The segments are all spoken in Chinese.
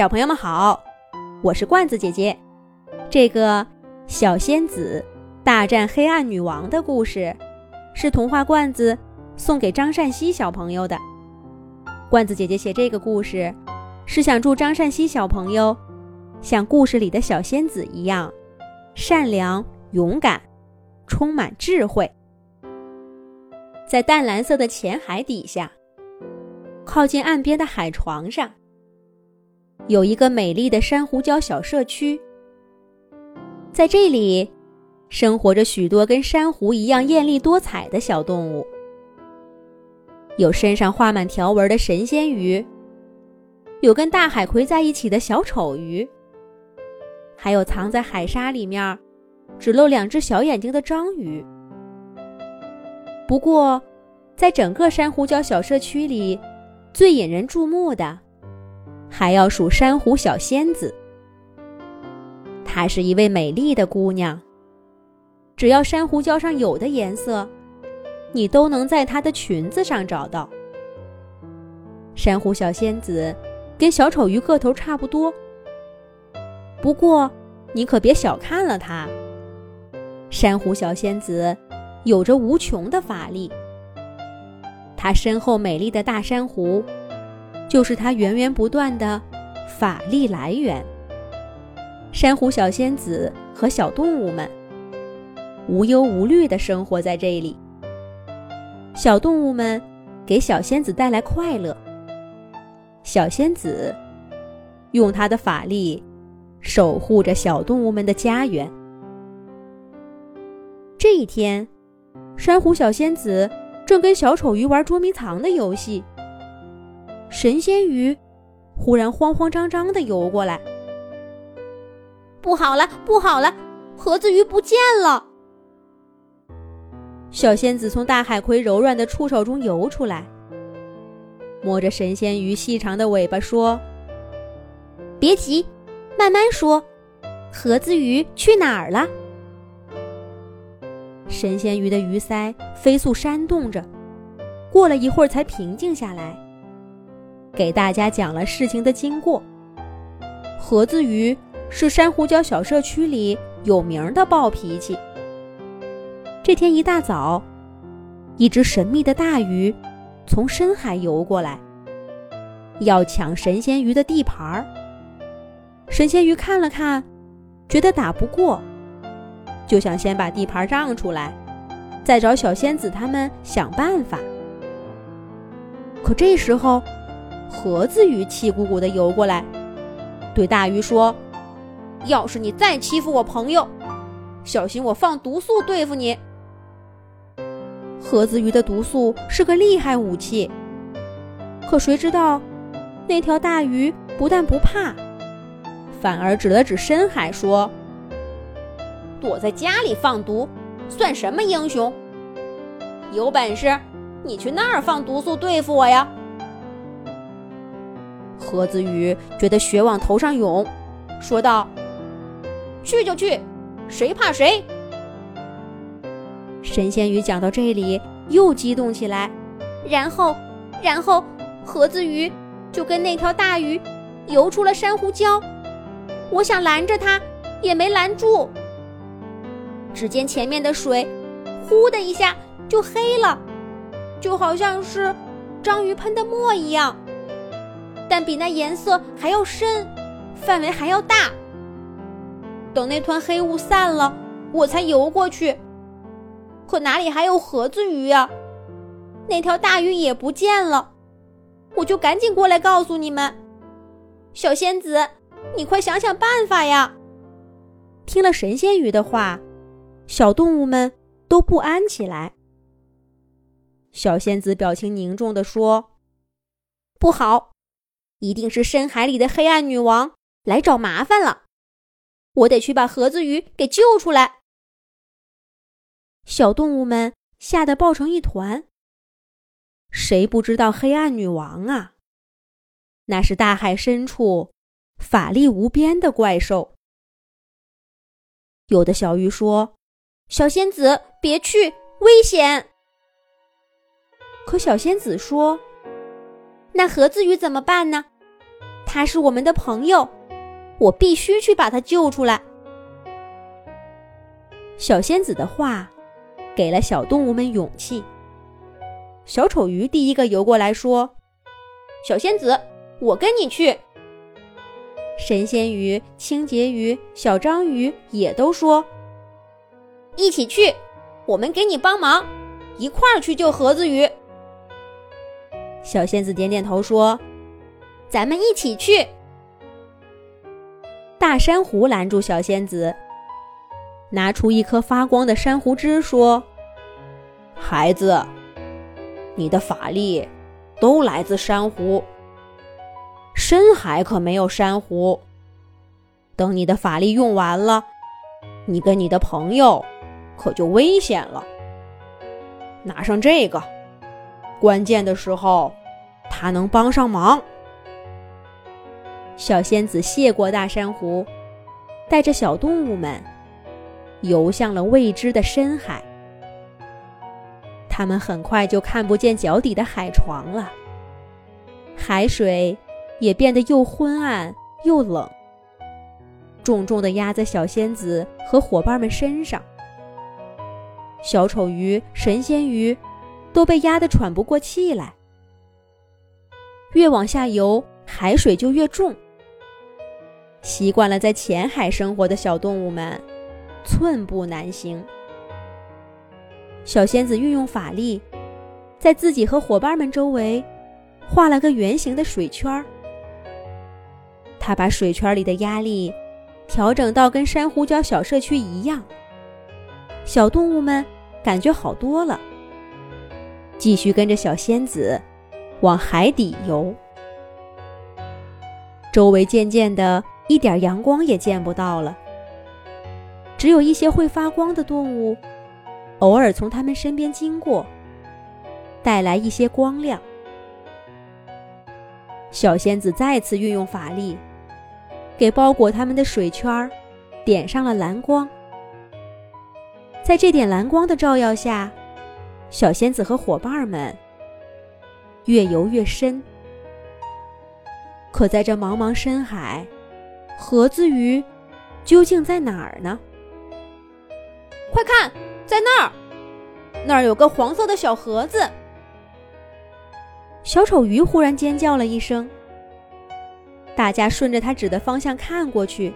小朋友们好，我是罐子姐姐。这个小仙子大战黑暗女王的故事，是童话罐子送给张善熙小朋友的。罐子姐姐写这个故事，是想祝张善熙小朋友像故事里的小仙子一样，善良、勇敢，充满智慧。在淡蓝色的浅海底下，靠近岸边的海床上。有一个美丽的珊瑚礁小社区，在这里，生活着许多跟珊瑚一样艳丽多彩的小动物。有身上画满条纹的神仙鱼，有跟大海葵在一起的小丑鱼，还有藏在海沙里面，只露两只小眼睛的章鱼。不过，在整个珊瑚礁小社区里，最引人注目的。还要数珊瑚小仙子，她是一位美丽的姑娘。只要珊瑚礁上有的颜色，你都能在她的裙子上找到。珊瑚小仙子跟小丑鱼个头差不多，不过你可别小看了她。珊瑚小仙子有着无穷的法力，她身后美丽的大珊瑚。就是它源源不断的法力来源。珊瑚小仙子和小动物们无忧无虑地生活在这里。小动物们给小仙子带来快乐，小仙子用她的法力守护着小动物们的家园。这一天，珊瑚小仙子正跟小丑鱼玩捉迷藏的游戏。神仙鱼忽然慌慌张张地游过来，不好了，不好了，盒子鱼不见了！小仙子从大海葵柔软的触手中游出来，摸着神仙鱼细长的尾巴说：“别急，慢慢说，盒子鱼去哪儿了？”神仙鱼的鱼鳃飞速扇动着，过了一会儿才平静下来。给大家讲了事情的经过。盒子鱼是珊瑚礁小社区里有名的暴脾气。这天一大早，一只神秘的大鱼从深海游过来，要抢神仙鱼的地盘儿。神仙鱼看了看，觉得打不过，就想先把地盘让出来，再找小仙子他们想办法。可这时候，盒子鱼气鼓鼓地游过来，对大鱼说：“要是你再欺负我朋友，小心我放毒素对付你。”盒子鱼的毒素是个厉害武器，可谁知道，那条大鱼不但不怕，反而指了指深海说：“躲在家里放毒，算什么英雄？有本事你去那儿放毒素对付我呀！”盒子鱼觉得血往头上涌，说道：“去就去，谁怕谁？”神仙鱼讲到这里又激动起来，然后，然后盒子鱼就跟那条大鱼游出了珊瑚礁。我想拦着它，也没拦住。只见前面的水，呼的一下就黑了，就好像是章鱼喷的墨一样。但比那颜色还要深，范围还要大。等那团黑雾散了，我才游过去。可哪里还有盒子鱼呀？那条大鱼也不见了。我就赶紧过来告诉你们，小仙子，你快想想办法呀！听了神仙鱼的话，小动物们都不安起来。小仙子表情凝重地说：“不好！”一定是深海里的黑暗女王来找麻烦了，我得去把盒子鱼给救出来。小动物们吓得抱成一团。谁不知道黑暗女王啊？那是大海深处法力无边的怪兽。有的小鱼说：“小仙子，别去，危险。”可小仙子说：“那盒子鱼怎么办呢？”他是我们的朋友，我必须去把他救出来。小仙子的话给了小动物们勇气。小丑鱼第一个游过来说：“小仙子，我跟你去。”神仙鱼、清洁鱼、小章鱼也都说：“一起去，我们给你帮忙，一块儿去救盒子鱼。”小仙子点点头说：“咱们一起去。”大珊瑚拦住小仙子，拿出一颗发光的珊瑚枝，说：“孩子，你的法力都来自珊瑚。”深海可没有珊瑚。等你的法力用完了，你跟你的朋友可就危险了。拿上这个，关键的时候它能帮上忙。小仙子谢过大珊瑚，带着小动物们游向了未知的深海。他们很快就看不见脚底的海床了，海水。也变得又昏暗又冷，重重的压在小仙子和伙伴们身上。小丑鱼、神仙鱼都被压得喘不过气来。越往下游，海水就越重。习惯了在浅海生活的小动物们寸步难行。小仙子运用法力，在自己和伙伴们周围画了个圆形的水圈儿。他把水圈里的压力调整到跟珊瑚礁小社区一样，小动物们感觉好多了，继续跟着小仙子往海底游。周围渐渐的一点阳光也见不到了，只有一些会发光的动物偶尔从他们身边经过，带来一些光亮。小仙子再次运用法力。给包裹他们的水圈点上了蓝光，在这点蓝光的照耀下，小仙子和伙伴们越游越深。可在这茫茫深海，盒子鱼究竟在哪儿呢？快看，在那儿，那儿有个黄色的小盒子。小丑鱼忽然尖叫了一声。大家顺着他指的方向看过去，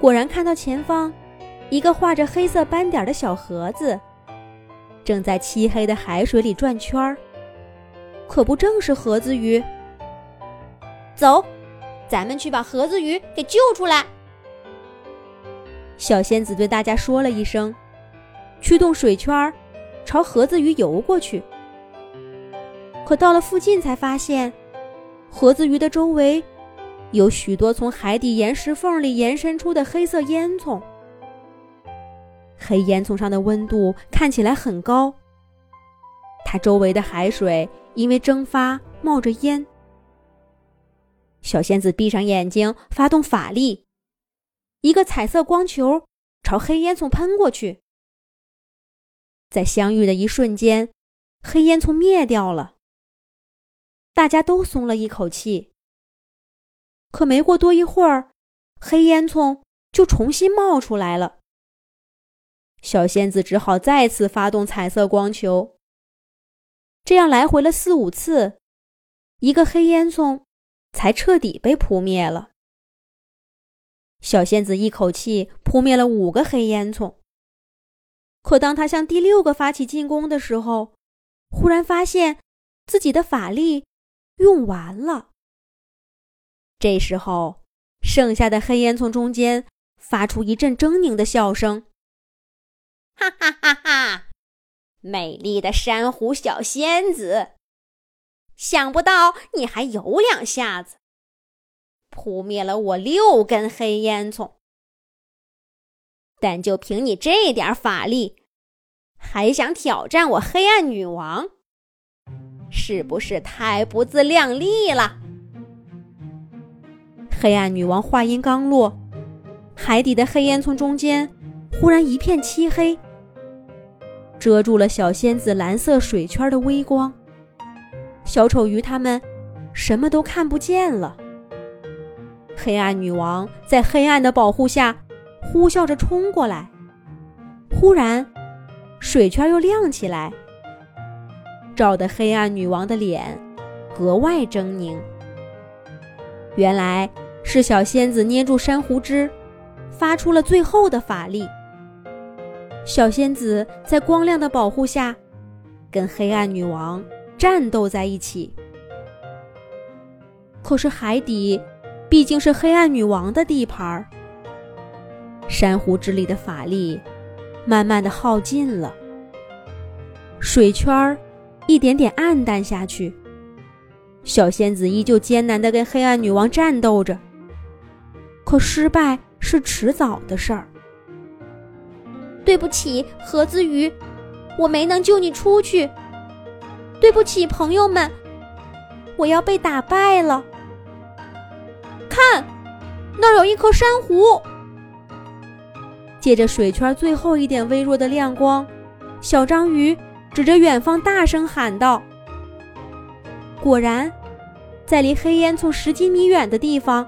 果然看到前方一个画着黑色斑点的小盒子，正在漆黑的海水里转圈儿。可不正是盒子鱼？走，咱们去把盒子鱼给救出来。小仙子对大家说了一声，驱动水圈朝盒子鱼游过去。可到了附近才发现，盒子鱼的周围。有许多从海底岩石缝里延伸出的黑色烟囱，黑烟囱上的温度看起来很高。它周围的海水因为蒸发冒着烟。小仙子闭上眼睛，发动法力，一个彩色光球朝黑烟囱喷过去。在相遇的一瞬间，黑烟囱灭掉了，大家都松了一口气。可没过多一会儿，黑烟囱就重新冒出来了。小仙子只好再次发动彩色光球，这样来回了四五次，一个黑烟囱才彻底被扑灭了。小仙子一口气扑灭了五个黑烟囱，可当他向第六个发起进攻的时候，忽然发现自己的法力用完了。这时候，剩下的黑烟囱中间发出一阵狰狞的笑声：“哈哈哈哈！美丽的珊瑚小仙子，想不到你还有两下子，扑灭了我六根黑烟囱。但就凭你这点法力，还想挑战我黑暗女王，是不是太不自量力了？”黑暗女王话音刚落，海底的黑烟囱中间忽然一片漆黑，遮住了小仙子蓝色水圈的微光。小丑鱼他们什么都看不见了。黑暗女王在黑暗的保护下呼啸着冲过来。忽然，水圈又亮起来，照得黑暗女王的脸格外狰狞。原来是小仙子捏住珊瑚枝，发出了最后的法力。小仙子在光亮的保护下，跟黑暗女王战斗在一起。可是海底毕竟是黑暗女王的地盘儿，珊瑚之力的法力慢慢的耗尽了，水圈儿一点点暗淡下去。小仙子依旧艰难的跟黑暗女王战斗着，可失败是迟早的事儿。对不起，盒子鱼，我没能救你出去。对不起，朋友们，我要被打败了。看，那儿有一颗珊瑚。借着水圈最后一点微弱的亮光，小章鱼指着远方大声喊道：“果然，在离黑烟囱十几米远的地方，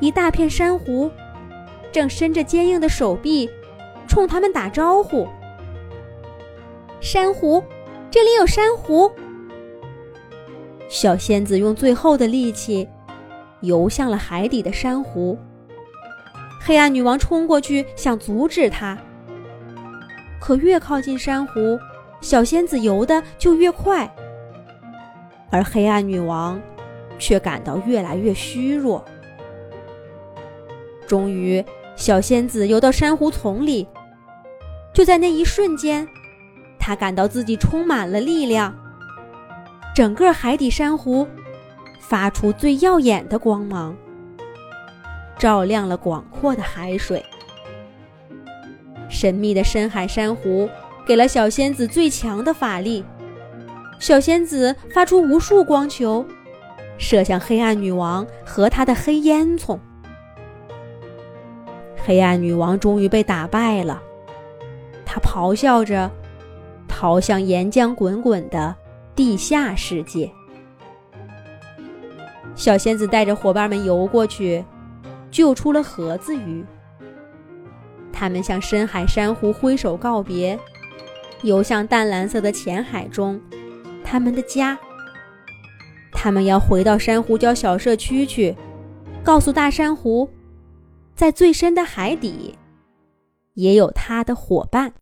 一大片珊瑚正伸着坚硬的手臂。”冲他们打招呼。珊瑚，这里有珊瑚。小仙子用最后的力气游向了海底的珊瑚。黑暗女王冲过去想阻止她，可越靠近珊瑚，小仙子游的就越快，而黑暗女王却感到越来越虚弱。终于，小仙子游到珊瑚丛里。就在那一瞬间，他感到自己充满了力量。整个海底珊瑚发出最耀眼的光芒，照亮了广阔的海水。神秘的深海珊瑚给了小仙子最强的法力。小仙子发出无数光球，射向黑暗女王和她的黑烟囱。黑暗女王终于被打败了。她咆哮着，逃向岩浆滚滚的地下世界。小仙子带着伙伴们游过去，救出了盒子鱼。他们向深海珊瑚挥手告别，游向淡蓝色的浅海中，他们的家。他们要回到珊瑚礁小社区去，告诉大珊瑚，在最深的海底，也有他的伙伴。